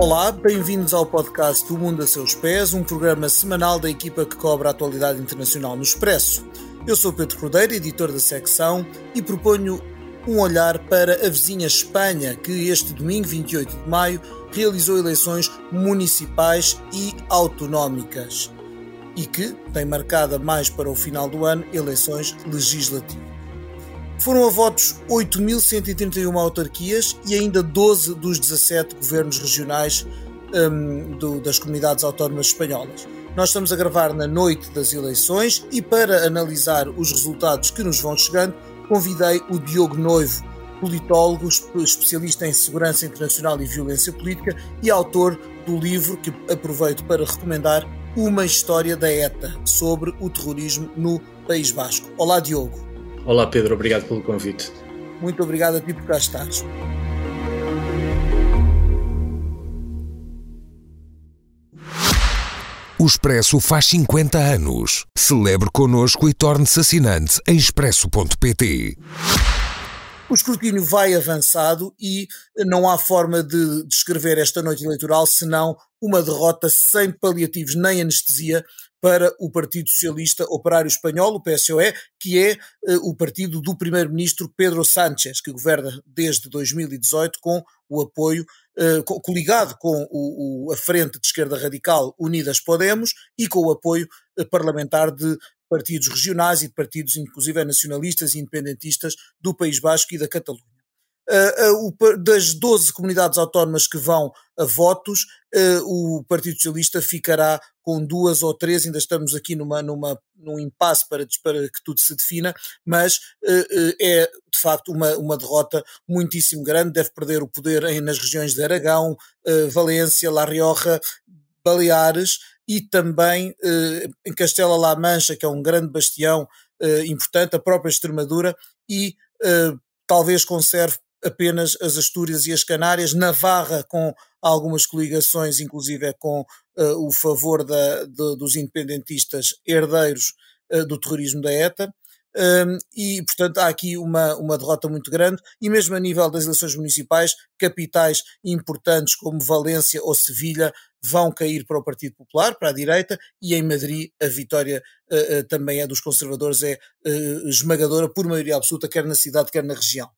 Olá, bem-vindos ao podcast O Mundo a Seus Pés, um programa semanal da equipa que cobre a atualidade internacional no Expresso. Eu sou Pedro Cordeiro, editor da secção, e proponho um olhar para a vizinha Espanha, que este domingo, 28 de maio, realizou eleições municipais e autonómicas e que tem marcada mais para o final do ano eleições legislativas. Foram a votos 8.131 autarquias e ainda 12 dos 17 governos regionais um, do, das comunidades autónomas espanholas. Nós estamos a gravar na noite das eleições e para analisar os resultados que nos vão chegando, convidei o Diogo Noivo, politólogo, especialista em segurança internacional e violência política e autor do livro que aproveito para recomendar, Uma História da ETA, sobre o terrorismo no País Basco. Olá, Diogo. Olá, Pedro, obrigado pelo convite. Muito obrigado a ti por cá estares. O Expresso faz 50 anos. Celebre connosco e torne-se assinante em expresso.pt. O escrutínio vai avançado e não há forma de descrever esta noite eleitoral senão uma derrota sem paliativos nem anestesia para o Partido Socialista Operário Espanhol, o PSOE, que é uh, o partido do primeiro-ministro Pedro Sánchez, que governa desde 2018 com o apoio, uh, coligado com o, o, a Frente de Esquerda Radical Unidas Podemos e com o apoio uh, parlamentar de partidos regionais e de partidos, inclusive nacionalistas e independentistas do País Basco e da Catalunha. Das 12 comunidades autónomas que vão a votos, o Partido Socialista ficará com duas ou três, ainda estamos aqui numa, numa, num impasse para, para que tudo se defina, mas é de facto uma, uma derrota muitíssimo grande, deve perder o poder em, nas regiões de Aragão, Valência, La Rioja, Baleares e também em Castela-La Mancha, que é um grande bastião importante, a própria Extremadura e talvez conserve apenas as Astúrias e as Canárias, Navarra com algumas coligações, inclusive é com uh, o favor da, de, dos independentistas herdeiros uh, do terrorismo da ETA. Um, e, portanto, há aqui uma, uma derrota muito grande, e mesmo a nível das eleições municipais, capitais importantes como Valência ou Sevilha vão cair para o Partido Popular, para a direita, e em Madrid a vitória uh, também é dos conservadores, é esmagadora por maioria absoluta, quer na cidade, quer na região.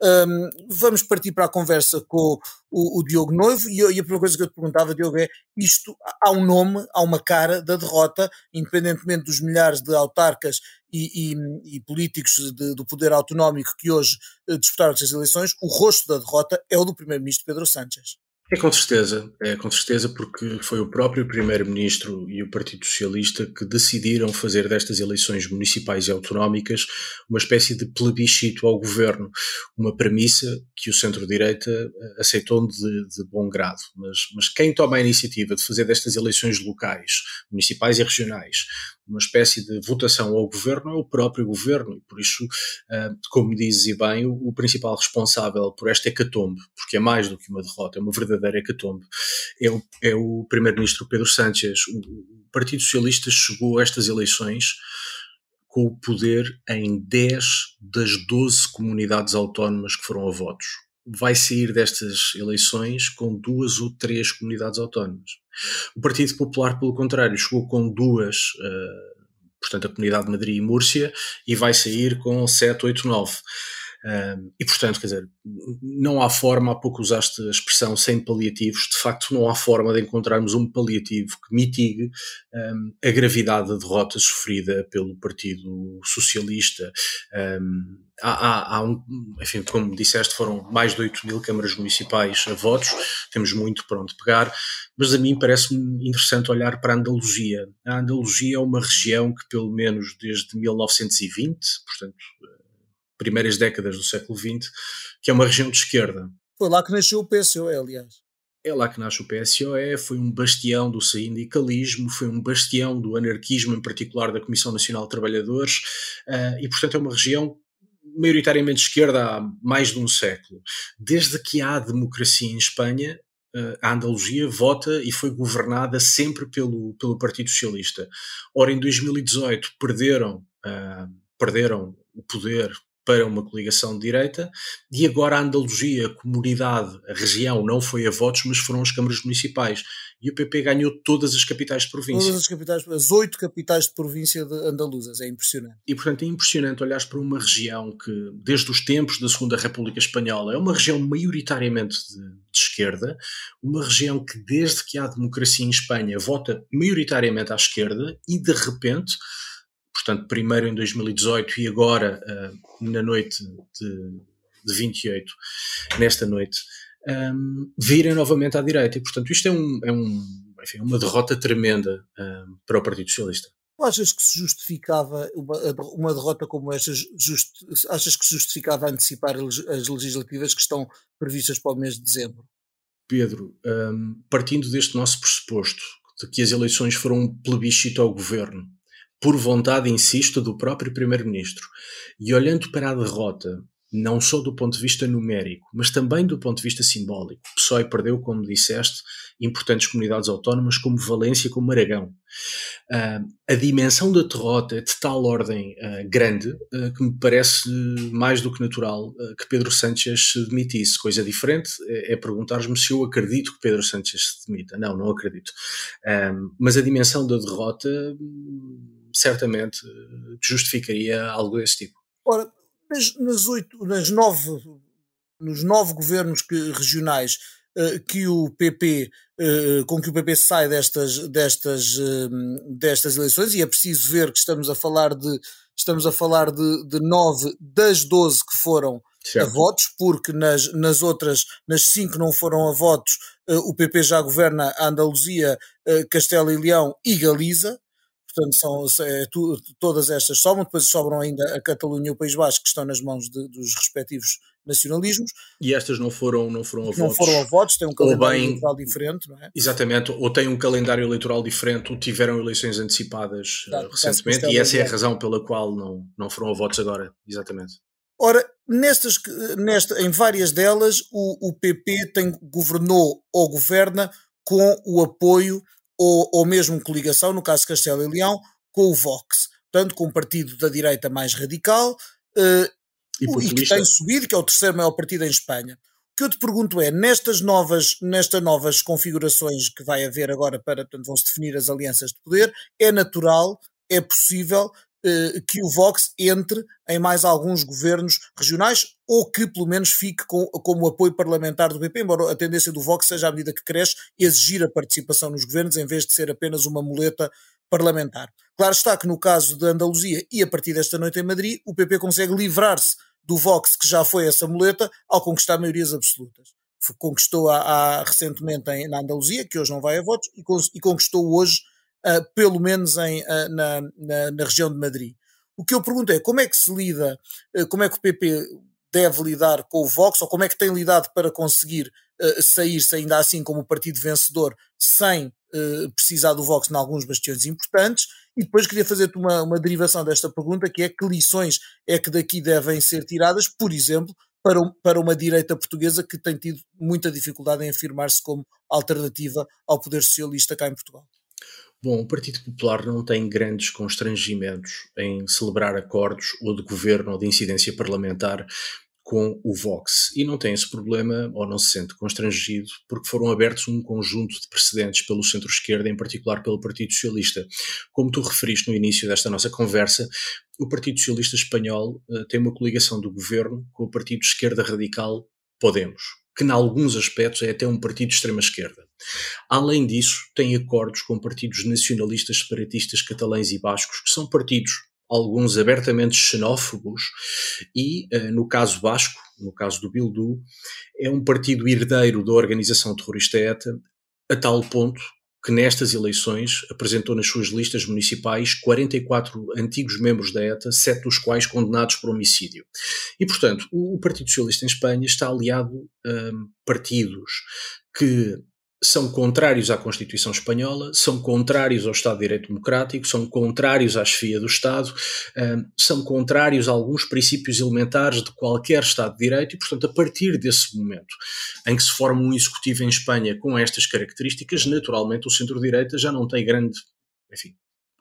Um, vamos partir para a conversa com o, o Diogo Noivo e, e, a primeira coisa que eu te perguntava, Diogo, é isto, há um nome, há uma cara da derrota, independentemente dos milhares de autarcas e, e, e políticos de, do poder autonómico que hoje uh, disputaram estas eleições, o rosto da derrota é o do primeiro-ministro Pedro Sánchez. É com certeza, é com certeza porque foi o próprio Primeiro-Ministro e o Partido Socialista que decidiram fazer destas eleições municipais e autonómicas uma espécie de plebiscito ao governo, uma premissa que o centro-direita eh, aceitou de, de, bom grado. Mas, mas quem toma a iniciativa de fazer destas eleições locais, municipais e regionais, uma espécie de votação ao governo é o próprio governo, e por isso, ah, como dizes bem, o, principal responsável por esta hecatombe, porque é mais do que uma derrota, é uma verdadeira hecatombe, é o, é o primeiro-ministro Pedro Sánchez. O, Partido Socialista chegou a estas eleições com o poder em 10 das 12 comunidades autónomas que foram a votos. Vai sair destas eleições com duas ou três comunidades autónomas. O Partido Popular, pelo contrário, chegou com duas, uh, portanto, a Comunidade de Madrid e Múrcia, e vai sair com 7, 8, 9. Um, e portanto, quer dizer, não há forma, há pouco usaste a expressão sem paliativos, de facto não há forma de encontrarmos um paliativo que mitigue um, a gravidade da derrota sofrida pelo Partido Socialista. Um, há, há, há, um, enfim, como disseste, foram mais de 8 mil câmaras municipais a votos, temos muito para onde pegar, mas a mim parece-me interessante olhar para a Andaluzia. A Andaluzia é uma região que, pelo menos desde 1920, portanto primeiras décadas do século XX, que é uma região de esquerda. Foi lá que nasceu o PSOE, aliás. É lá que nasce o PSOE, foi um bastião do sindicalismo, foi um bastião do anarquismo, em particular da Comissão Nacional de Trabalhadores, uh, e portanto é uma região maioritariamente esquerda há mais de um século. Desde que há democracia em Espanha, uh, a Andaluzia vota e foi governada sempre pelo, pelo Partido Socialista. Ora, em 2018 perderam, uh, perderam o poder para uma coligação de direita, e agora a Andaluzia, a comunidade, a região, não foi a votos, mas foram as câmaras municipais. E o PP ganhou todas as capitais de província. Todas as capitais, as oito capitais de província de andaluzas, é impressionante. E portanto é impressionante olhar para uma região que, desde os tempos da Segunda República Espanhola, é uma região maioritariamente de, de esquerda, uma região que, desde que há democracia em Espanha, vota maioritariamente à esquerda e, de repente, portanto, primeiro em 2018 e agora uh, na noite de, de 28, nesta noite, um, virem novamente à direita. E, portanto, isto é, um, é um, enfim, uma derrota tremenda um, para o Partido Socialista. Achas que se justificava uma, uma derrota como esta? Just, achas que se justificava antecipar as legislativas que estão previstas para o mês de dezembro? Pedro, um, partindo deste nosso pressuposto de que as eleições foram um plebiscito ao governo por vontade, insisto, do próprio Primeiro-Ministro. E olhando para a derrota, não só do ponto de vista numérico, mas também do ponto de vista simbólico, o PSOE perdeu, como disseste, importantes comunidades autónomas como Valência, como Aragão. Uh, a dimensão da derrota é de tal ordem uh, grande uh, que me parece mais do que natural que Pedro Sánchez se demitisse. Coisa diferente é, é perguntar-me se eu acredito que Pedro Sánchez se demita. Não, não acredito. mas a dimensão da derrota certamente justificaria algo desse tipo. Ora, nas, nas, oito, nas nove, nos nove governos que, regionais uh, que o PP, eh, com que o PP sai destas, destas, destas eleições, e é preciso ver que estamos a falar de, estamos a falar de, de nove das doze que foram certo. a votos, porque nas, nas outras, nas cinco não foram a votos, o PP já governa a Andaluzia, Castela e Leão e Galiza portanto são, é, tu, todas estas sobram, depois sobram ainda a Catalunha e o País Basco que estão nas mãos de, dos respectivos nacionalismos. E estas não foram, não foram a votos. Não foram a votos, têm um calendário bem, eleitoral diferente, não é? Exatamente, ou têm um calendário eleitoral diferente, ou tiveram eleições antecipadas uh, recentemente, e essa é a razão pela qual não, não foram a votos agora, exatamente. Ora, nestas, nesta, em várias delas, o, o PP tem, governou ou governa com o apoio ou, ou mesmo coligação, no caso Castelo e Leão, com o Vox, portanto, com um partido da direita mais radical uh, e, e, que tem subido, que é o terceiro maior partido em Espanha. O que eu te pergunto é, nestas novas, nestas novas configurações que vai haver agora para, portanto, vão-se definir as alianças de poder, é natural, é possível que o Vox entre em mais alguns governos regionais ou que pelo menos fique com, como apoio parlamentar do PP, embora a tendência do Vox seja à medida que cresce exigir a participação nos governos em vez de ser apenas uma muleta parlamentar. Claro está que no caso da Andaluzia e a partir desta noite em Madrid, o PP consegue livrar-se do Vox, que já foi essa muleta, ao conquistar maiorias absolutas. Conquistou a, a recentemente em, na Andaluzia, que hoje não vai a votos, e, e conquistou hoje uh, pelo menos em, uh, na, na, na, região de Madrid. O que eu pergunto é como é que se lida, uh, como é que o PP deve lidar com o Vox, ou como é que tem lidado para conseguir sair-se ainda assim como partido vencedor, sem precisar do Vox em alguns bastiões importantes, e depois queria fazer-te uma, uma derivação desta pergunta, que é que lições é que daqui devem ser tiradas, por exemplo, para, para uma direita portuguesa que tem tido muita dificuldade em afirmar-se como alternativa ao poder socialista cá em Portugal. Bom, o Partido Popular não tem grandes constrangimentos em celebrar acordos ou de governo ou de incidência parlamentar com o Vox e não tem esse problema ou não se sente constrangido porque foram abertos um conjunto de precedentes pelo centro-esquerda, em particular pelo Partido Socialista. Como tu referiste no início desta nossa conversa, o Partido Socialista Espanhol uh, tem uma coligação do governo com o Partido Esquerda Radical Podemos, que, em alguns aspectos, é até um partido de extrema-esquerda. Além disso, tem acordos com partidos nacionalistas separatistas catalães e bascos, que são partidos, alguns abertamente xenófobos, e, eh, no caso basco, no caso do Bildu, é um partido herdeiro da organização terrorista ETA, a tal ponto que nestas eleições apresentou nas suas listas municipais 44 antigos membros da ETA, sete dos quais condenados por homicídio. E, portanto, o Partido Socialista em Espanha está aliado a partidos que são contrários à Constituição Espanhola, são contrários ao Estado de Direito Democrático, são contrários à chefia do Estado, são contrários a alguns princípios elementares de qualquer Estado de Direito e, portanto, a partir desse momento em que se forma um executivo em Espanha com estas características, naturalmente o centro-direita já não tem grande, enfim,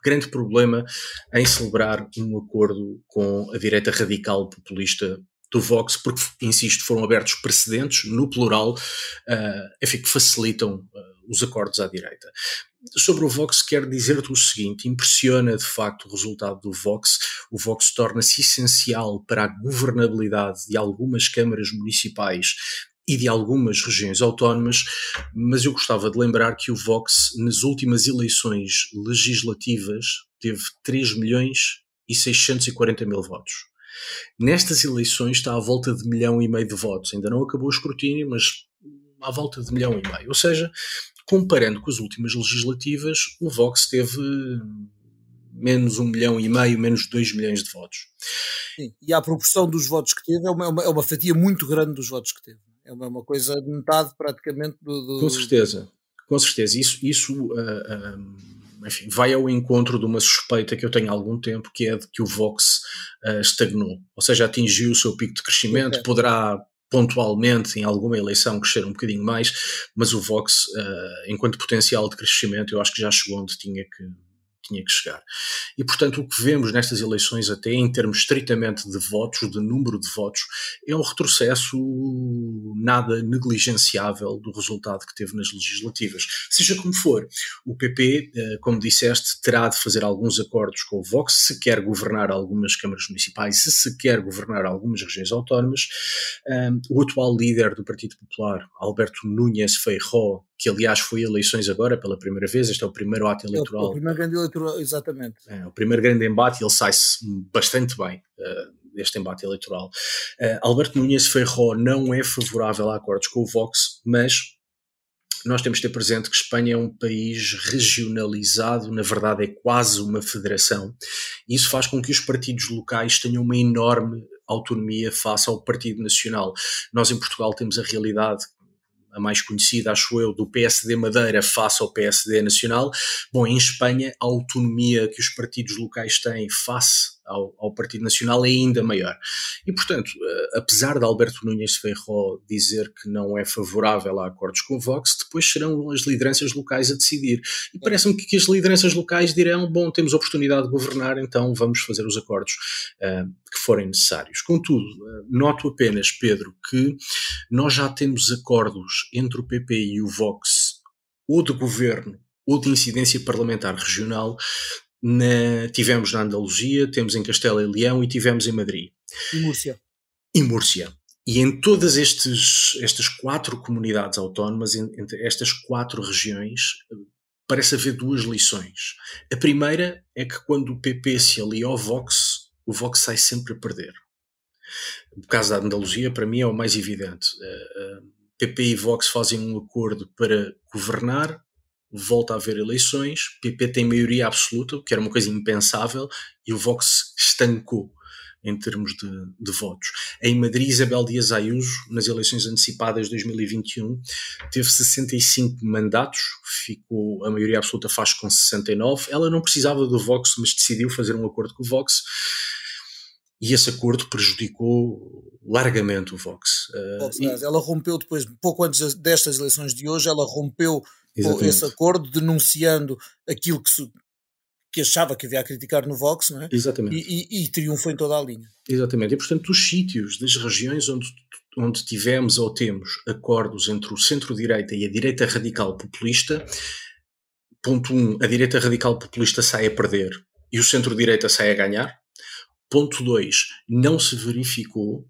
grande problema em celebrar um acordo com a direita radical populista do Vox, porque, insisto, foram abertos precedentes, no plural, uh, enfim, que facilitam uh, os acordos à direita. Sobre o Vox, quero dizer-te o seguinte: impressiona de facto o resultado do Vox. O Vox torna-se essencial para a governabilidade de algumas câmaras municipais e de algumas regiões autónomas, mas eu gostava de lembrar que o Vox, nas últimas eleições legislativas, teve 3 milhões e 640 mil votos. Nestas eleições está à volta de milhão e meio de votos. Ainda não acabou o escrutínio, mas à volta de milhão e meio. Ou seja, comparando com as últimas legislativas, o Vox teve menos um milhão e meio, menos dois milhões de votos. Sim, e a proporção dos votos que teve é uma, é uma, é fatia muito grande dos votos que teve. É uma, uma coisa de metade praticamente do, do, Com certeza, com certeza. Isso, isso uh, uh, enfim, vai ao encontro de uma suspeita que eu tenho há algum tempo, que é de que o Vox uh, estagnou. Ou seja, atingiu o seu pico de crescimento, poderá pontualmente em alguma eleição crescer um bocadinho mais, mas o Vox, enquanto potencial de crescimento, eu acho que já chegou onde tinha que, tinha que chegar. E, portanto, o que vemos nestas eleições, até em termos estritamente de votos, de número de votos, é um retrocesso nada negligenciável do resultado que teve nas legislativas. Seja como for, o PP, eh, como disseste, terá de fazer alguns acordos com o Vox se quer governar algumas câmaras municipais, se se quer governar algumas regiões autónomas. O atual líder do Partido Popular, Alberto Núñez Feijó, que aliás foi eleições agora pela primeira vez, este é o primeiro ato eleitoral. É o primeiro grande eleitoral, exatamente. É, o primeiro grande embate, ele sai-se bastante bem uh, deste embate eleitoral. Uh, Alberto Núñez Ferro não é favorável a acordos com o Vox, mas nós temos de ter presente que Espanha é um país regionalizado, na verdade é quase uma federação, e isso faz com que os partidos locais tenham uma enorme autonomia face ao Partido Nacional. Nós em Portugal temos a realidade a mais conhecida, acho eu, do PSD Madeira face ao PSD Nacional. Bom, em Espanha, a autonomia que os partidos locais têm face ao, ao, Partido Nacional é ainda maior. E, portanto, eh, apesar de Alberto Núñez Ferro dizer que não é favorável a acordos com o Vox, depois serão as lideranças locais a decidir. E parece-me que as lideranças locais dirão: bom, temos oportunidade de governar, então vamos fazer os acordos uh, forem necessários. Contudo, noto apenas, Pedro, que nós já temos acordos entre o PP e o Vox, ou de governo ou de incidência parlamentar regional, na, tivemos na Andaluzia, temos em Castela e Leão e tivemos em Madrid. E Múrcia. E Múrcia. E em todas estes, estas quatro comunidades autónomas, entre estas quatro regiões, parece haver duas lições. A primeira é que quando o PP se alia ao Vox, o Vox sai sempre a perder. O caso da Andaluzia, para mim, é o mais evidente. PP e Vox fazem um acordo para governar, volta a haver eleições, PP tem maioria absoluta, que era uma coisa impensável, e o Vox estancou em termos de, de, votos. Em Madrid, Isabel Dias Ayuso, nas eleições antecipadas de 2021, teve 65 mandatos, ficou a maioria absoluta faz com 69. Ela não precisava do Vox, mas decidiu fazer um acordo com o Vox. E esse acordo prejudicou largamente o Vox. Uh, e... Ela rompeu depois, pouco antes destas eleições de hoje, ela rompeu Exatamente. esse acordo, denunciando aquilo que, se, que, achava que havia a criticar no Vox, não é? Exatamente. E, e, e triunfou em toda a linha. Exatamente. E, portanto, dos sítios, das regiões onde, onde tivemos ou temos acordos entre o centro-direita e a direita radical populista, ponto 1, um, a direita radical populista sai a perder e o centro-direita sai a ganhar. Ponto 2, não se verificou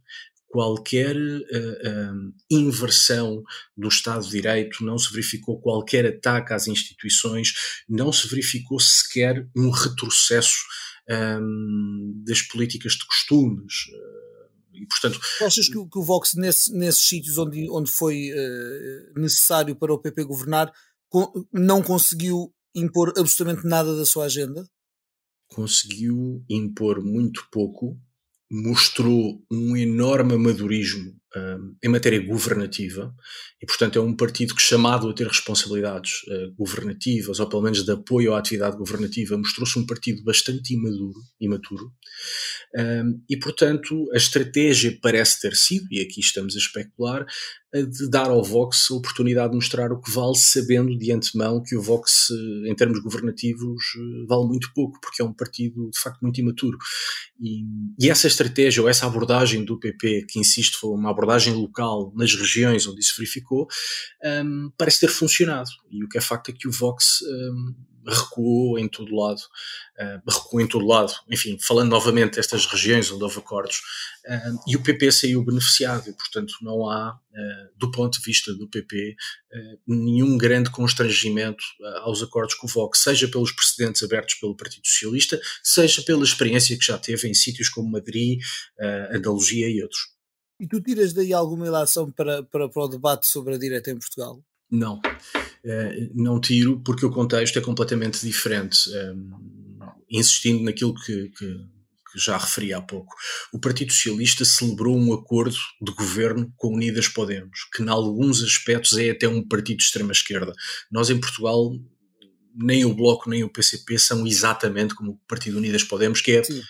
qualquer uh, uh, inversão do Estado de Direito, não se verificou qualquer ataque às instituições, não se verificou sequer um retrocesso um, das políticas de costumes. Uh, e, portanto, Achas que, que o Vox, nesse, nesses sítios onde, onde foi necessário para o PP governar, não conseguiu impor absolutamente nada da sua agenda? Conseguiu impor muito pouco mostrou um enorme amadorismo em matéria governativa e, portanto, é um partido que, chamado a ter responsabilidades uh, governativas ou pelo menos de apoio à atividade governativa, mostrou-se um partido bastante imaduro, imaturo. Um, e, portanto, a estratégia parece ter sido, e aqui estamos a especular, de dar ao Vox a oportunidade de mostrar o que vale, sabendo de antemão que o Vox, em termos governativos, vale muito pouco, porque é um partido de facto muito imaturo. E, e essa estratégia ou essa abordagem do PP, que insisto, foi uma abordagem local nas regiões onde isso verificou, um, parece ter funcionado. E o que é facto é que o Vox. Um, recuou em todo lado, uh, recuou em todo lado, enfim, falando novamente destas regiões onde houve acordos, uh, e o PP saiu beneficiado, e portanto não há, uh, do ponto de vista do PP, nenhum grande constrangimento aos acordos com o Vox, seja pelos precedentes abertos pelo Partido Socialista, seja pela experiência que já teve em sítios como Madrid, Andaluzia e outros. E tu tiras daí alguma ilação para, para, para o debate sobre a direita em Portugal? Não. Uh, não tiro porque o contexto é completamente diferente. Um, insistindo naquilo que, que, que, já referi há pouco. O Partido Socialista celebrou um acordo de governo com Unidas Podemos, que, em alguns aspectos, é até um partido de extrema-esquerda. Nós, em Portugal, nem o Bloco nem o PCP são exatamente como o Partido Unidas Podemos, que é. Sim,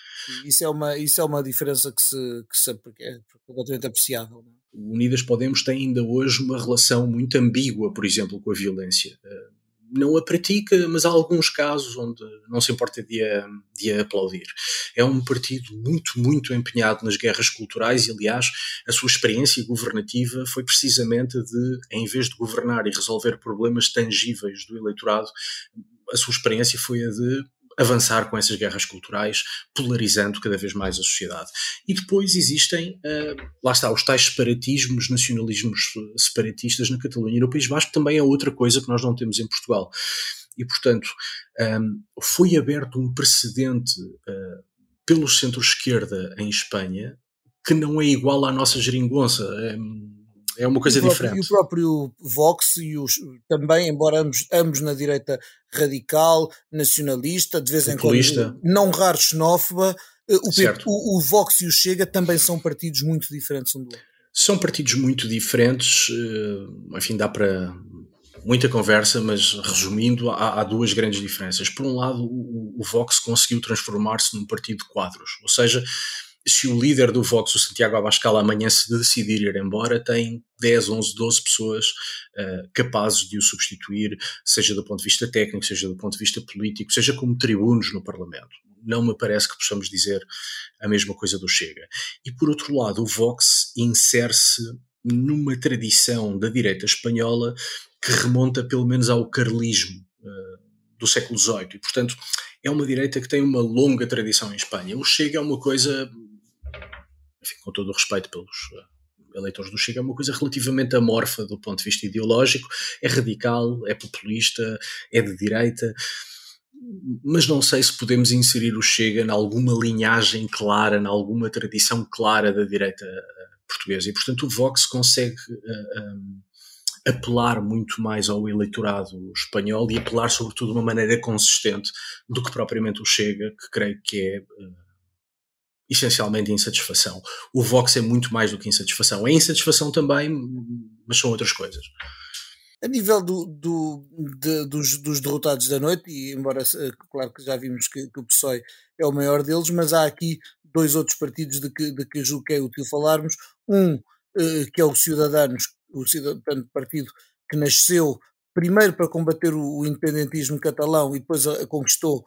isso é uma, isso é uma diferença que, se, que se, é completamente apreciável. É? Unidas Podemos tem ainda hoje uma relação muito ambígua, por exemplo, com a violência. Eh, não a pratica, mas há alguns casos onde não se importa de a, de a aplaudir. É um partido muito, muito empenhado nas guerras culturais e, aliás, a sua experiência governativa foi precisamente de, em vez de governar e resolver problemas tangíveis do eleitorado, a sua experiência foi a de avançar com essas guerras culturais, polarizando cada vez mais a sociedade. E depois existem, uh, lá está, os tais separatismos, nacionalismos separatistas na Catalunha e no País Basco, também é outra coisa que nós não temos em Portugal. E, portanto, ehm, foi aberto um precedente uh, pelo centro-esquerda em Espanha que não é igual à nossa geringonça. É uma coisa próprio, diferente. E o próprio Vox e os, também, embora ambos, ambos na direita radical, nacionalista, de vez Populista. em quando não raro xenófoba, eh, o, o, o, Vox e o Chega também são partidos muito diferentes um do outro. São partidos muito diferentes, eh, enfim, dá para muita conversa, mas resumindo, há, há, duas grandes diferenças. Por um lado, o, o Vox conseguiu transformar-se num partido de quadros, ou seja, se o líder do Vox, o Santiago Abascal, amanhã se decidir ir embora, tem 10, 11, 12 pessoas uh, capazes de o substituir, seja do ponto de vista técnico, seja do ponto de vista político, seja como tribunos no Parlamento. Não me parece que possamos dizer a mesma coisa do Chega. E por outro lado, o Vox insere-se numa tradição da direita espanhola que remonta pelo menos ao carlismo uh, do século XVIII. E, portanto, é uma direita que tem uma longa tradição em Espanha. O Chega é uma coisa enfim, com todo o respeito pelos eh, eleitores do Chega, é uma coisa relativamente amorfa do ponto de vista ideológico, é radical, é populista, é de direita, mas não sei se podemos inserir o Chega em alguma linhagem clara, em alguma tradição clara da direita eh, portuguesa. E, portanto, o Vox consegue uh, um, apelar muito mais ao eleitorado espanhol e apelar, sobretudo, de uma maneira consistente do que propriamente o Chega, que creio que é. Uh, essencialmente insatisfação. O Vox é muito mais do que insatisfação. É insatisfação também, mas são outras coisas. A nível do, do, de, dos, dos, derrotados da noite, e embora claro que já vimos que, que, o PSOE é o maior deles, mas há aqui dois outros partidos de que, de que julgo que é útil falarmos. Um, eh, que é o Ciudadanos, o Partido que nasceu primeiro para combater o, o independentismo catalão e depois a, a conquistou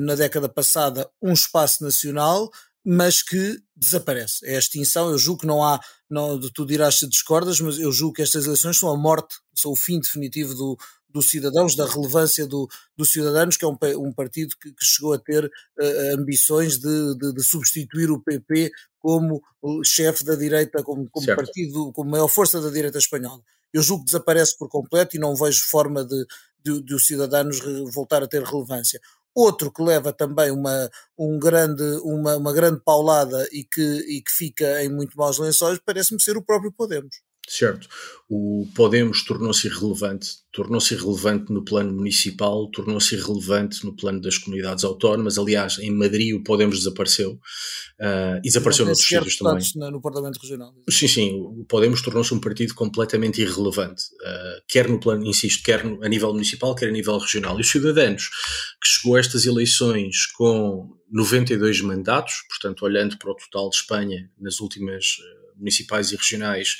na década passada um espaço nacional, mas que desaparece. É a extinção. Eu julgo que não há, não, tu dirás se discordas, mas eu julgo que estas eleições são a morte, são o fim definitivo do, dos cidadãos, da relevância do, dos cidadãos, que é um, um partido que, que, chegou a ter uh, ambições de, de, de, substituir o PP como chefe da direita, como, como partido, como maior força da direita espanhola. Eu julgo que desaparece por completo e não vejo forma de, de, de os cidadãos voltar a ter relevância. Outro que leva também uma, um grande, uma, uma grande paulada e que, e que fica em muito maus lençóis parece-me ser o próprio Podemos. Certo. O Podemos tornou-se irrelevante, tornou-se irrelevante no plano municipal, tornou-se irrelevante no plano das comunidades autónomas. Aliás, em Madrid o Podemos desapareceu uh, e desapareceu noutros sítios também. No Parlamento Regional. Sim, sim. O Podemos tornou-se um partido completamente irrelevante, uh, quer no plano, insisto, quer no, a nível municipal, quer a nível regional. E os cidadãos que chegou a estas eleições com 92 mandatos, portanto, olhando para o total de Espanha nas últimas uh, municipais e regionais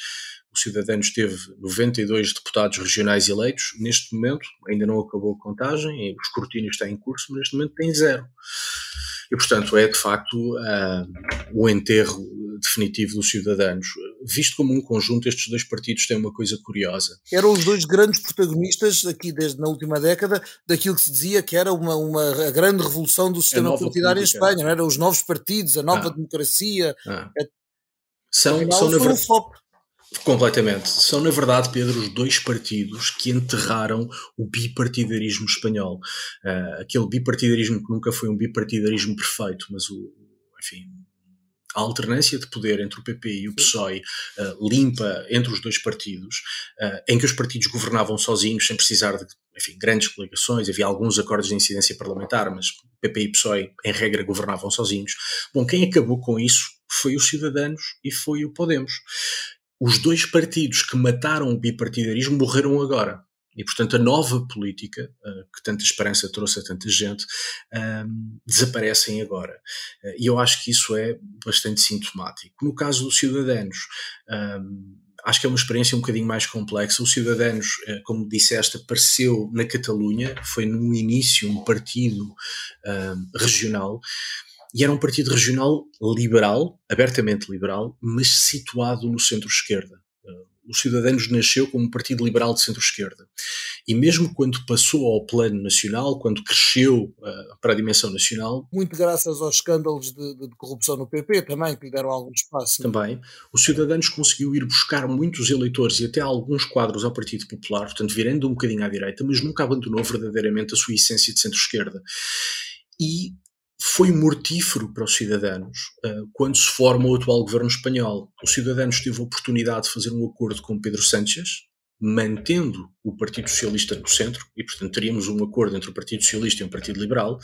o Cidadanos teve 92 deputados regionais eleitos. Neste momento, ainda não acabou a contagem, o escrutínio está em curso, mas neste momento tem zero. E, portanto, é de facto uh, o enterro definitivo dos cidadãos. Visto como um conjunto, estes dois partidos têm uma coisa curiosa. Eram os dois grandes protagonistas, aqui desde na última década, daquilo que se dizia que era uma, uma grande revolução do sistema partidário em Espanha, não era? Os novos partidos, a nova ah. democracia. Ah. São, são na verdade. Completamente. São, na verdade, Pedro, os dois partidos que enterraram o bipartidarismo espanhol. Uh, aquele bipartidarismo que nunca foi um bipartidarismo perfeito, mas o, enfim, a alternância de poder entre o PP e o PSOE uh, limpa entre os dois partidos, uh, em que os partidos governavam sozinhos, sem precisar de enfim, grandes coligações, havia alguns acordos de incidência parlamentar, mas PP e PSOE, em regra, governavam sozinhos. Bom, quem acabou com isso foi os Cidadanos e foi o Podemos os dois partidos que mataram o bipartidarismo morreram agora. E, portanto, a nova política, uh, que tanta esperança trouxe a tanta gente, ehm, desaparecem agora. Uh, e eu acho que isso é bastante sintomático. No caso dos cidadãos, ehm, acho que é uma experiência um bocadinho mais complexa. Os Cidadanos, uh, como disseste, apareceu na Catalunha, foi no início um partido ehm, regional, e era um partido regional liberal, abertamente liberal, mas situado no centro-esquerda. Os Cidadanos nasceu como um partido liberal de centro-esquerda. E mesmo quando passou ao plano nacional, quando cresceu uh, para a dimensão nacional. Muito graças aos escândalos de, de, de, corrupção no PP também, que lhe deram algum espaço. Também. Os Cidadanos conseguiu ir buscar muitos eleitores e até alguns quadros ao Partido Popular, portanto, virando um bocadinho à direita, mas nunca abandonou verdadeiramente a sua essência de centro-esquerda. E foi mortífero para os cidadãos uh, quando se forma o atual governo espanhol. Os cidadãos teve a oportunidade de fazer um acordo com Pedro Sánchez, mantendo o Partido Socialista no centro, e portanto teríamos um acordo entre o Partido Socialista e o Partido Liberal,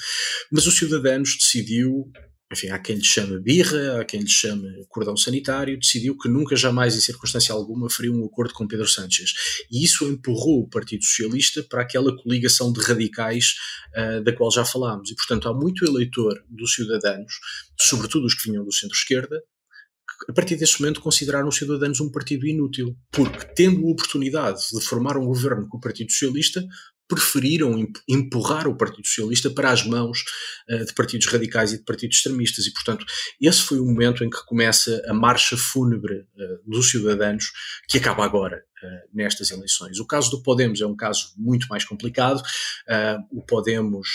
mas os cidadãos decidiu enfim, há quem lhe chame birra, há quem lhe chame cordão sanitário, decidiu que nunca jamais, em circunstância alguma, faria um acordo com Pedro Sánchez. E isso empurrou o Partido Socialista para aquela coligação de radicais uh, da qual já falámos. E, portanto, há muito eleitor dos cidadãos, sobretudo os que vinham do centro-esquerda, a partir desse momento consideraram os cidadãos um partido inútil, porque tendo a oportunidade de formar um governo com o Partido Socialista, preferiram empurrar o Partido Socialista para as mãos uh, de partidos radicais e de partidos extremistas. E, portanto, esse foi o momento em que começa a marcha fúnebre uh, dos cidadãos, que acaba agora. Uh, nestas eleições. O caso do Podemos é um caso muito mais complicado. o Podemos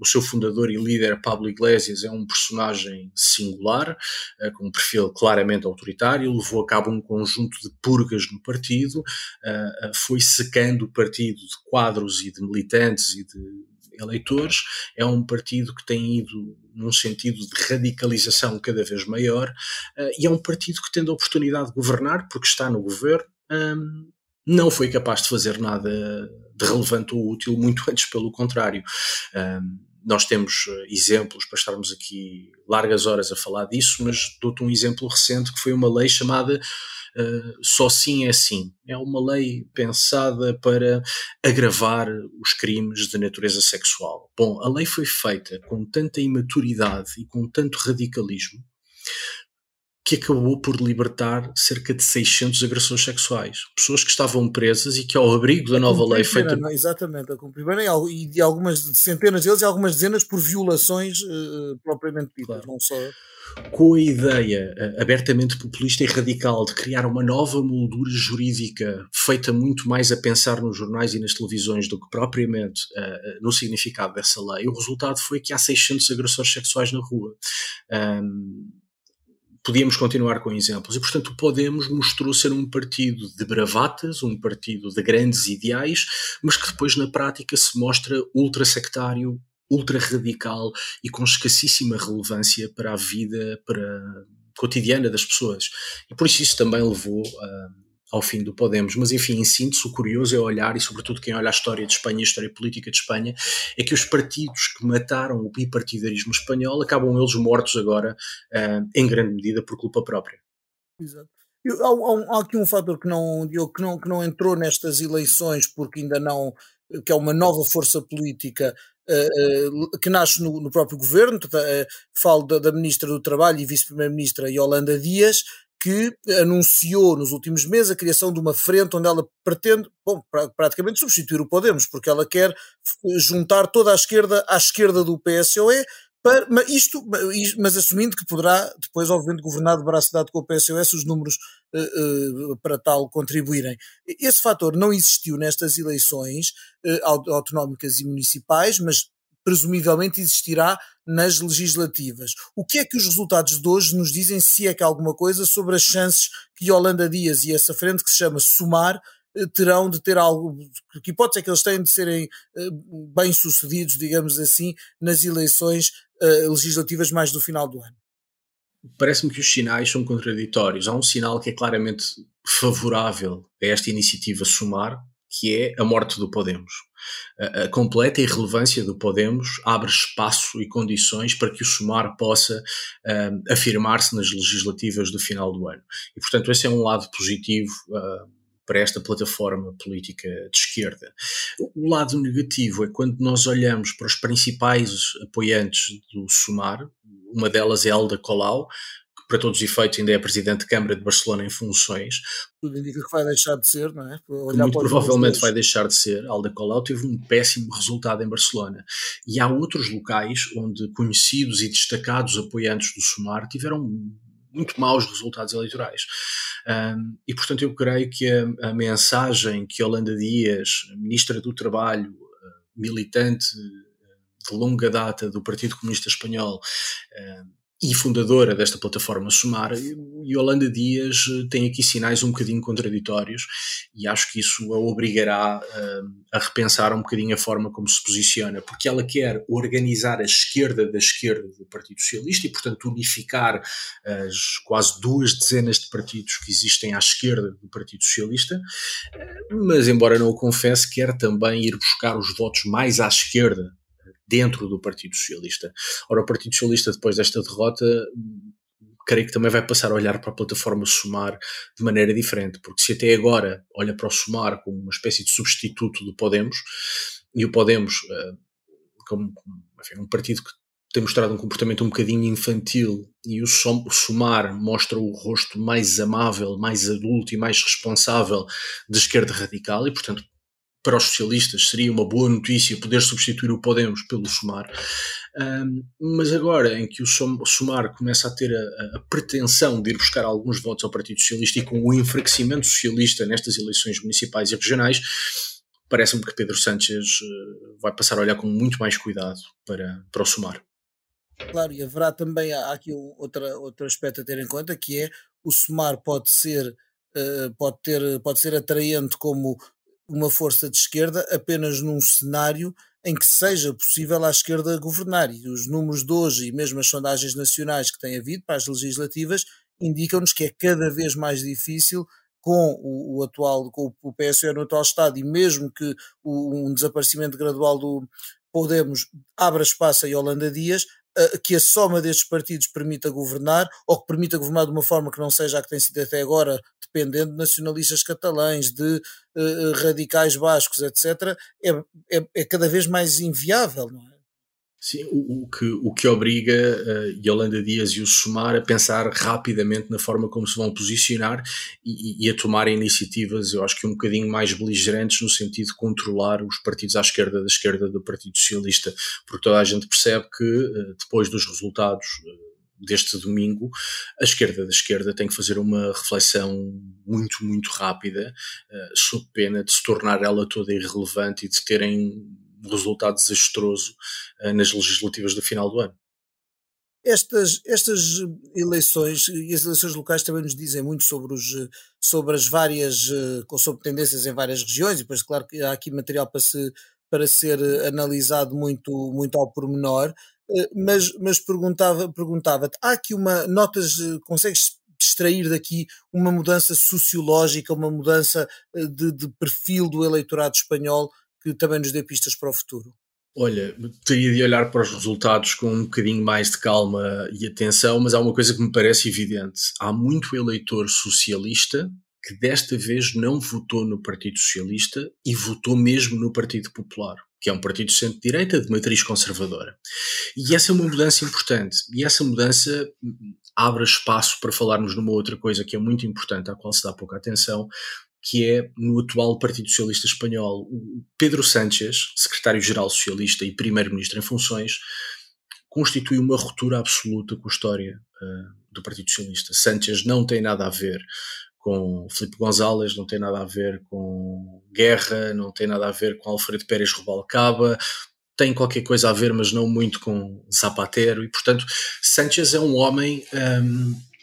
o seu fundador e líder, Pablo Iglesias, é um personagem singular, eh, com um perfil claramente autoritário, levou a cabo um conjunto de purgas no partido, eh, eh, foi secando o partido de quadros e de militantes e de eleitores, é um partido que tem ido num sentido de radicalização cada vez maior e é um partido que tendo a oportunidade de governar, porque está no governo, ehm, não foi capaz de fazer nada de relevante ou útil, muito antes pelo contrário. Ehm, nós temos eh, exemplos para estarmos aqui largas horas a falar disso, mas dou-te um exemplo recente que foi uma lei chamada uh, Só Sim é Sim. É uma lei pensada para agravar os crimes de natureza sexual. Bom, a lei foi feita com tanta imaturidade e com tanto radicalismo que acabou por libertar cerca de 600 agressores sexuais. Pessoas que estavam presas e que, ao abrigo da nova lei feita. Não, exatamente, a cumprir e de algumas centenas deles e algumas dezenas por violações uh, propriamente ditas, claro. não só. Com a ideia uh, abertamente populista e radical de criar uma nova moldura jurídica feita muito mais a pensar nos jornais e nas televisões do que propriamente uh, no significado dessa lei, o resultado foi que há 600 agressores sexuais na rua. Um, podíamos continuar com exemplos. E, portanto, o Podemos mostrou ser um partido de bravatas, um partido de grandes ideais, mas que depois, na prática, se mostra ultra-sectário, ultra-radical e com escassíssima relevância para a vida para cotidiana das pessoas. E por isso isso também levou a ao fim do Podemos. Mas, enfim, em síntese, o curioso é olhar, e sobretudo quem olha a história de Espanha a história política de Espanha, é que os partidos que mataram o bipartidarismo espanhol acabam eles mortos agora, uh, em grande medida, por culpa própria. Exato. Eu, há, há, aqui um fator que não, que, não, que não entrou nestas eleições porque ainda não, que é uma nova força política uh, uh, que nasce no, no próprio governo, uh, falo da, da Ministra do Trabalho e Vice-Primeira-Ministra Yolanda Dias, que anunciou nos últimos meses a criação de uma frente onde ela pretende, bom, praticamente substituir o Podemos, porque ela quer juntar toda a esquerda à esquerda do PSOE, para, mas, isto, mas assumindo que poderá depois, obviamente, governar de braço dado com o PSOS os números uh, uh, para tal contribuírem. Esse fator não existiu nestas eleições uh, autonómicas e municipais, mas presumivelmente existirá nas legislativas. O que é que os resultados de hoje nos dizem, se é que há alguma coisa, sobre as chances que Yolanda Dias e essa frente que se chama Sumar eh, terão de ter algo, que hipótese é que eles têm de serem eh, bem-sucedidos, digamos assim, nas eleições eh, legislativas mais do final do ano? Parece-me que os sinais são contraditórios. Há um sinal que é claramente favorável a esta iniciativa Sumar, que é a morte do Podemos. A, a completa irrelevância do Podemos abre espaço e condições para que o Sumar possa uh, afirmar-se nas legislativas do final do ano. E, portanto, esse é um lado positivo. Uh, para esta plataforma política de esquerda. O lado negativo é quando nós olhamos para os principais apoiantes do Sumar, uma delas é Alda Colau, para todos os efeitos ainda é presidente de Câmara de Barcelona em funções. Tudo indica que vai deixar de ser, não é? Muito provavelmente vai deixar de ser. Alda Colau teve um péssimo resultado em Barcelona. E há outros locais onde conhecidos e destacados apoiantes do Sumar tiveram muito maus resultados eleitorais. Um, e, portanto, eu creio que a, a, mensagem que Holanda Dias, ministra do Trabalho, militante de longa data do Partido Comunista Espanhol, e fundadora desta plataforma Sumar, Yolanda Dias eh, tem aqui sinais um bocadinho contraditórios e acho que isso a obrigará uh, a repensar um bocadinho a forma como se posiciona, porque ela quer organizar a esquerda da esquerda do Partido Socialista e, portanto, unificar as quase duas dezenas de partidos que existem à esquerda do Partido Socialista, uh, mas, embora não o confesse, quer também ir buscar os votos mais à esquerda dentro do Partido Socialista. Ora, o Partido Socialista, depois desta derrota, creio que também vai passar a olhar para a plataforma Sumar de maneira diferente, porque se até agora olha para o Sumar como uma espécie de substituto do Podemos, e o Podemos eh, como enfim, um partido que tem mostrado um comportamento um bocadinho infantil e o, Sumar mostra o rosto mais amável, mais adulto e mais responsável da esquerda radical e, portanto, para os socialistas seria uma boa notícia poder substituir o Podemos pelo Sumar. Um, mas agora em que o Sumar começa a ter a, a, pretensão de ir buscar alguns votos ao Partido Socialista e com o enfraquecimento socialista nestas eleições municipais e regionais, parece-me que Pedro Sánchez uh, vai passar a olhar com muito mais cuidado para, para o Sumar. Claro, e haverá também há aqui outra, outro aspecto a ter em conta que é o Sumar pode ser, uh, pode, ter, pode ser atraente como uma força de esquerda apenas num cenário em que seja possível à esquerda governar. E os números de hoje e mesmo as sondagens nacionais que têm havido para as legislativas indicam-nos que é cada vez mais difícil com o, o atual, com o PSOE no atual estado e mesmo que o, um desaparecimento gradual do Podemos abra espaço a Yolanda Dias, que a soma destes partidos permita governar ou que permita governar de uma forma que não seja a que tem sido até agora, dependendo de nacionalistas catalães, de uh, radicais bascos, etc., é, é, é, cada vez mais inviável, não é? Sim, o, o, que, o que obriga uh, Yolanda Dias e o Sumar a pensar rapidamente na forma como se vão posicionar e, e, a tomar iniciativas, eu acho que um bocadinho mais beligerantes no sentido de controlar os partidos à esquerda da esquerda do Partido Socialista, porque toda a gente percebe que uh, depois dos resultados uh, deste domingo, a esquerda da esquerda tem que fazer uma reflexão muito, muito rápida, uh, sob pena de se tornar ela toda irrelevante e de terem resultado desastroso uh, nas legislativas do final do ano. Estas, estas eleições e as eleições locais também nos dizem muito sobre, os, sobre as várias, eh, sobre tendências em várias regiões, e depois, claro, que há aqui material para, se, para ser analisado muito, muito ao pormenor, eh, mas, mas perguntava, perguntava-te, há aqui uma, notas, consegues extrair daqui uma mudança sociológica, uma mudança eh, de, de perfil do eleitorado espanhol que também nos dê pistas para o futuro? Olha, teria de olhar para os resultados com um bocadinho mais de calma e atenção, mas há uma coisa que me parece evidente. Há muito eleitor socialista que desta vez não votou no Partido Socialista e votou mesmo no Partido Popular, que é um partido centro-direita de matriz conservadora. E essa é uma mudança importante. E essa mudança abre espaço para falarmos numa outra coisa que é muito importante, à qual se dá pouca atenção, que é no atual Partido Socialista Espanhol. O Pedro Sánchez, secretário-geral socialista e primeiro-ministro em funções, constitui uma ruptura absoluta com a história uh, do Partido Socialista. Sánchez não tem nada a ver com Felipe González, não tem nada a ver com Guerra, não tem nada a ver com Alfredo Pérez Rubalcaba, tem qualquer coisa a ver, mas não muito com Zapatero, e portanto Sánchez é um homem um, que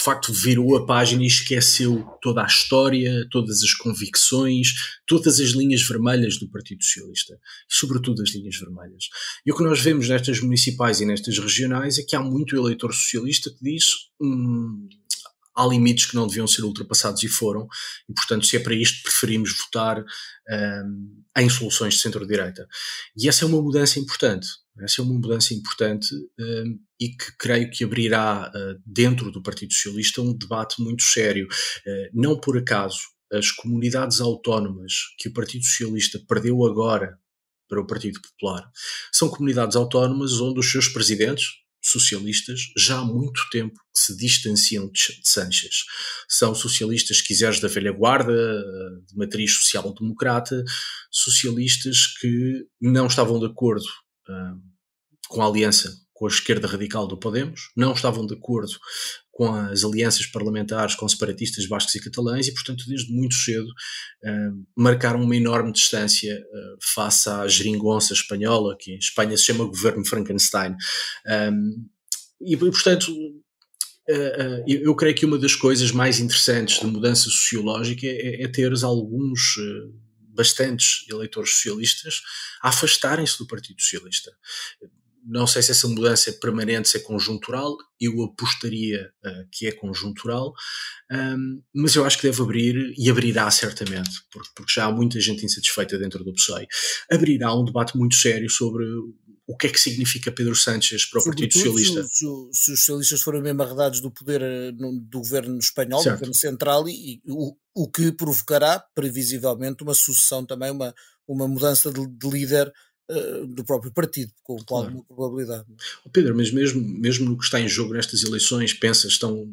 de facto virou a página e esqueceu toda a história, todas as convicções, todas as linhas vermelhas do Partido Socialista, sobretudo as linhas vermelhas. E o que nós vemos nestas municipais e nestas regionais é que há muito eleitor socialista que diz. Hum, há limites que não deviam ser ultrapassados e foram, e portanto, se é para isto, preferimos votar um, em soluções de centro-direita. E essa é uma mudança importante. Essa é uma mudança importante um, e que creio que abrirá uh, dentro do Partido Socialista um debate muito sério. Uh, não por acaso, as comunidades autónomas que o Partido Socialista perdeu agora para o Partido Popular são comunidades autónomas onde os seus presidentes, socialistas já há muito tempo se distanciam de, Sanches. São socialistas, se quiseres, da velha guarda, de matriz social-democrata, socialistas que não estavam de acordo uh, com a aliança com a esquerda radical do Podemos, não estavam de acordo com as alianças parlamentares com separatistas bascos e catalães e, portanto, desde muito cedo uh, marcaram uma enorme distância uh, face à geringonça espanhola, que em Espanha se chama governo Frankenstein. Um, e, portanto, uh, eu, creio que uma das coisas mais interessantes de mudança sociológica é, é teres alguns, bastantes eleitores socialistas a afastarem-se do Partido Socialista não sei se essa mudança é permanente, se é conjuntural, eu apostaria uh, que é conjuntural, um, mas eu acho que deve abrir, e abrirá certamente, porque, porque, já há muita gente insatisfeita dentro do PSOE, abrirá um debate muito sério sobre o que é que significa Pedro Sánchez para o Partido Socialista. Se, se, os socialistas forem mesmo arredados do poder eh, do governo espanhol, certo. do governo central, e, e o, o que provocará, previsivelmente, uma sucessão também, uma, uma mudança de, de líder eh, do próprio partido, com, com claro. alguma probabilidade. Oh Pedro, mas mesmo, mesmo no que está em jogo nestas eleições, pensa, estão,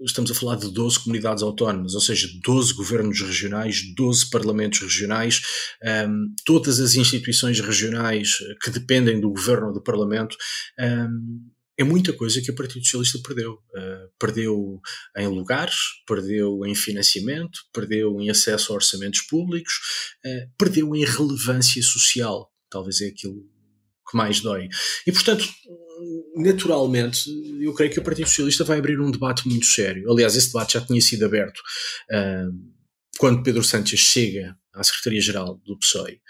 estamos a falar de 12 comunidades autónomas, ou seja, 12 governos regionais, 12 parlamentos regionais, um, ehm, todas as instituições regionais que dependem do governo ou do parlamento. Um, ehm, é muita coisa que o Partido Socialista perdeu. Uh, perdeu em lugares, perdeu em financiamento, perdeu em acesso a orçamentos públicos, uh, perdeu em relevância social talvez é aquilo que mais dói. E, portanto, naturalmente, eu creio que o Partido Socialista vai abrir um debate muito sério. Aliás, esse debate já tinha sido aberto uh, quando Pedro Sánchez chega à Secretaria-Geral do PSOE.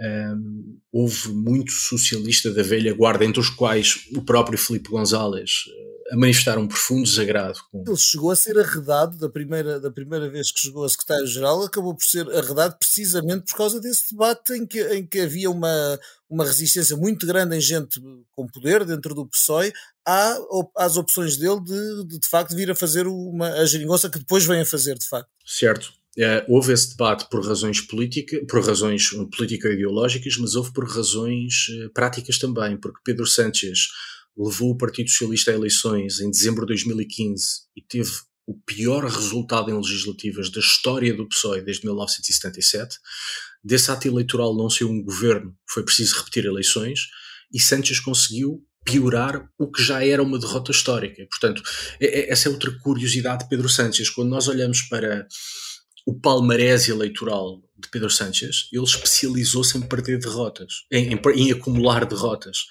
Um, houve muito socialista da velha guarda, entre os quais o próprio Filipe González a manifestar um profundo desagrado. Com... Ele chegou a ser arredado da primeira, da primeira vez que chegou a secretário-geral, acabou por ser arredado precisamente por causa desse debate em que, em que havia uma, uma resistência muito grande em gente com poder dentro do PSOE à, às opções dele de, de, de facto vir a fazer uma, a geringonça que depois vem a fazer de facto. Certo. Uh, houve esse debate por razões políticas, por razões político-ideológicas, mas houve por razões uh, práticas também, porque Pedro Sánchez levou o Partido Socialista a eleições em dezembro de 2015 e teve o pior resultado em legislativas da história do PSOE desde 1977. Desse ato eleitoral não saiu um governo, foi preciso repetir eleições e Sánchez conseguiu piorar o que já era uma derrota histórica. Portanto, essa é outra curiosidade de Pedro Sánchez. Quando nós olhamos para o palmarés eleitoral de Pedro Sánchez, ele especializou-se em perder derrotas, em, em, em acumular derrotas.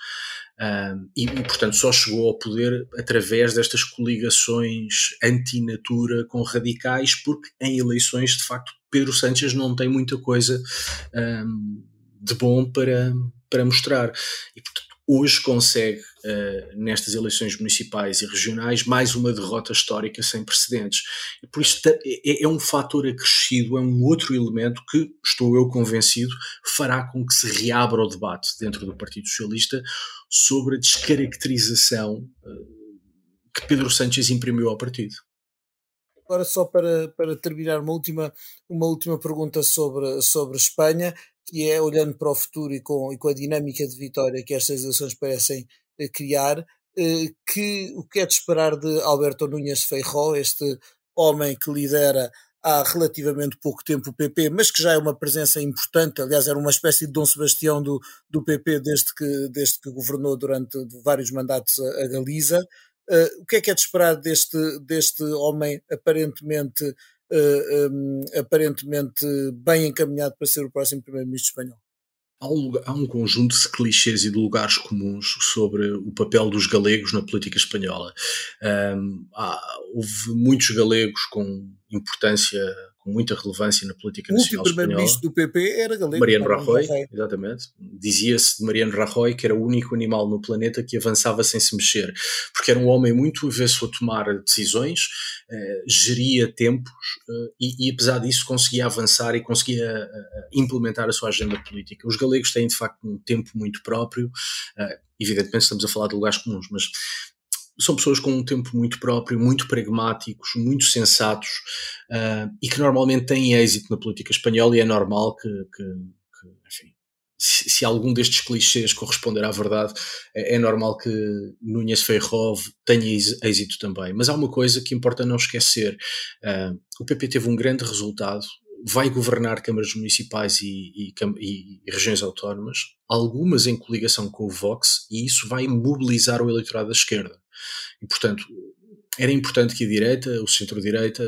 E, e, portanto, só chegou ao poder através destas coligações anti-natura com radicais, porque em eleições, de facto, Pedro Sánchez não tem muita coisa um, de bom para, para mostrar. E, portanto, hoje consegue, uh, nestas eleições municipais e regionais, mais uma derrota histórica sem precedentes. Por isso, é, é um fator acrescido, é um outro elemento que, estou eu convencido, fará com que se reabra o debate dentro do Partido Socialista sobre a descaracterização uh, que Pedro Sánchez imprimiu ao partido. Agora, só para, para terminar, uma última, uma última pergunta sobre, sobre Espanha que é olhando para o futuro e com, e com a dinâmica de vitória que estas eleições parecem eh, criar, eh, que o que é de esperar de Alberto Núñez Feijó, este homem que lidera há relativamente pouco tempo o PP, mas que já é uma presença importante, aliás era uma espécie de Dom Sebastião do, do PP desde que, desde que governou durante vários mandatos a, a Galiza. Uh, o que é que é de esperar deste, deste homem aparentemente um, aparentemente bem encaminhado para ser o próximo primeiro-ministro espanhol. Há um, há um, conjunto de clichês e de lugares comuns sobre o papel dos galegos na política espanhola. Um, há, houve muitos galegos com importância com muita relevância na política nacional espanhola. O primeiro-ministro do PP era galego. Mariano Rajoy, Rajoy, exatamente. Dizia-se de Mariano Rajoy que era o único animal no planeta que avançava sem se mexer, porque era um homem muito avesso a tomar decisões, eh, geria tempos eh, e, e, apesar disso conseguia avançar e conseguia eh, implementar a sua agenda política. Os galegos têm de facto um tempo muito próprio, evidentemente estamos a falar de lugares comuns, mas são pessoas com um tempo muito próprio, muito pragmáticos, muito sensatos uh, e que normalmente têm êxito na política espanhola e é normal que, que, que enfim, se, se, algum destes clichês corresponder à verdade, é, é normal que Núñez Feijó tenha êxito também. Mas há uma coisa que importa não esquecer. Uh, o PP teve um grande resultado, vai governar câmaras municipais e, e, e, e, regiões autónomas, algumas em coligação com o Vox, e isso vai mobilizar o eleitorado da esquerda. E, portanto, era importante que a direita, o centro-direita,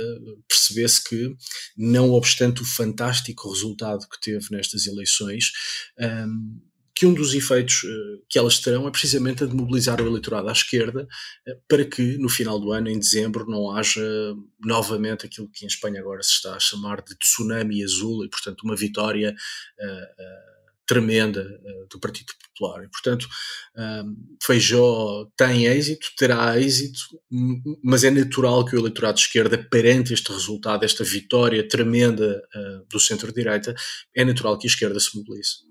percebesse que, não obstante o fantástico resultado que teve nestas eleições, um, que um dos efeitos uh, que elas terão é precisamente a de mobilizar o eleitorado à esquerda uh, para que no final do ano, em dezembro, não haja novamente aquilo que em Espanha agora se está a chamar de tsunami azul e, portanto, uma vitória uh, tremenda uh, do Partido Popular. E, portanto, ehm, Feijó tem êxito, terá êxito, mas é natural que o eleitorado de esquerda, perante este resultado, esta vitória tremenda uh, do centro-direita, é natural que a esquerda se mobilize.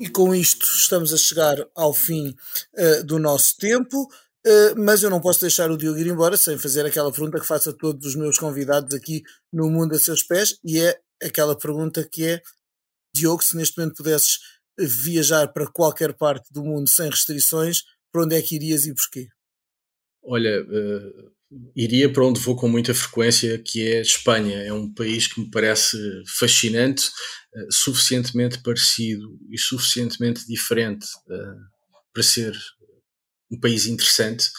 E com isto estamos a chegar ao fim uh, do nosso tempo. Uh, mas eu não posso deixar o Diogo ir embora sem fazer aquela pergunta que faço a todos os meus convidados aqui no Mundo a Seus Pés, e é aquela pergunta que é: Diogo, se neste momento pudesses viajar para qualquer parte do mundo sem restrições, para onde é que irias e porquê? Olha, uh, iria para onde vou com muita frequência, que é Espanha. É um país que me parece fascinante, uh, suficientemente parecido e suficientemente diferente para ser um país interessante,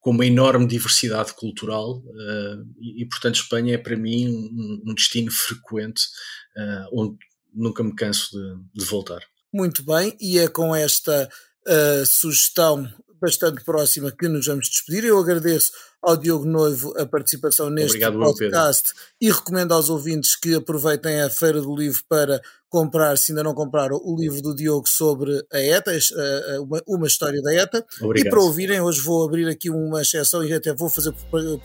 com uma enorme diversidade cultural uh, e, e, portanto, Espanha é para mim um, um destino frequente uh, onde nunca me canso de, de, voltar. Muito bem, e é com esta uh, sugestão bastante próxima que nos vamos despedir. Eu agradeço ao Diogo Noivo a participação neste Obrigado, podcast e recomendo aos ouvintes que aproveitem a Feira do Livro para comprar, se ainda não compraram, o livro do Diogo sobre a ETA, uma, história da ETA. Obrigado. E para ouvirem, hoje vou abrir aqui uma exceção e até vou fazer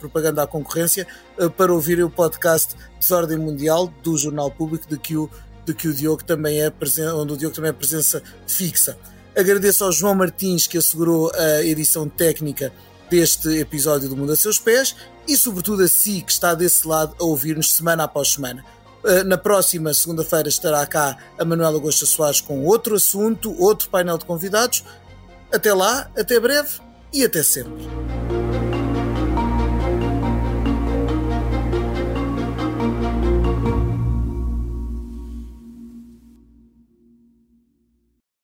propaganda à concorrência eh, para ouvirem o podcast Desordem Mundial do Jornal Público de que o, de que o Diogo também é presença, onde o Diogo também é presença fixa. Agradeço ao João Martins que assegurou a edição técnica deste episódio do Mundo a Seus Pés e, sobretudo, a si que está desse lado a ouvir-nos semana após semana. Eh, na próxima segunda-feira estará cá a Manuela Gosta Soares com outro assunto, outro painel de convidados. Até lá, até breve e até sempre.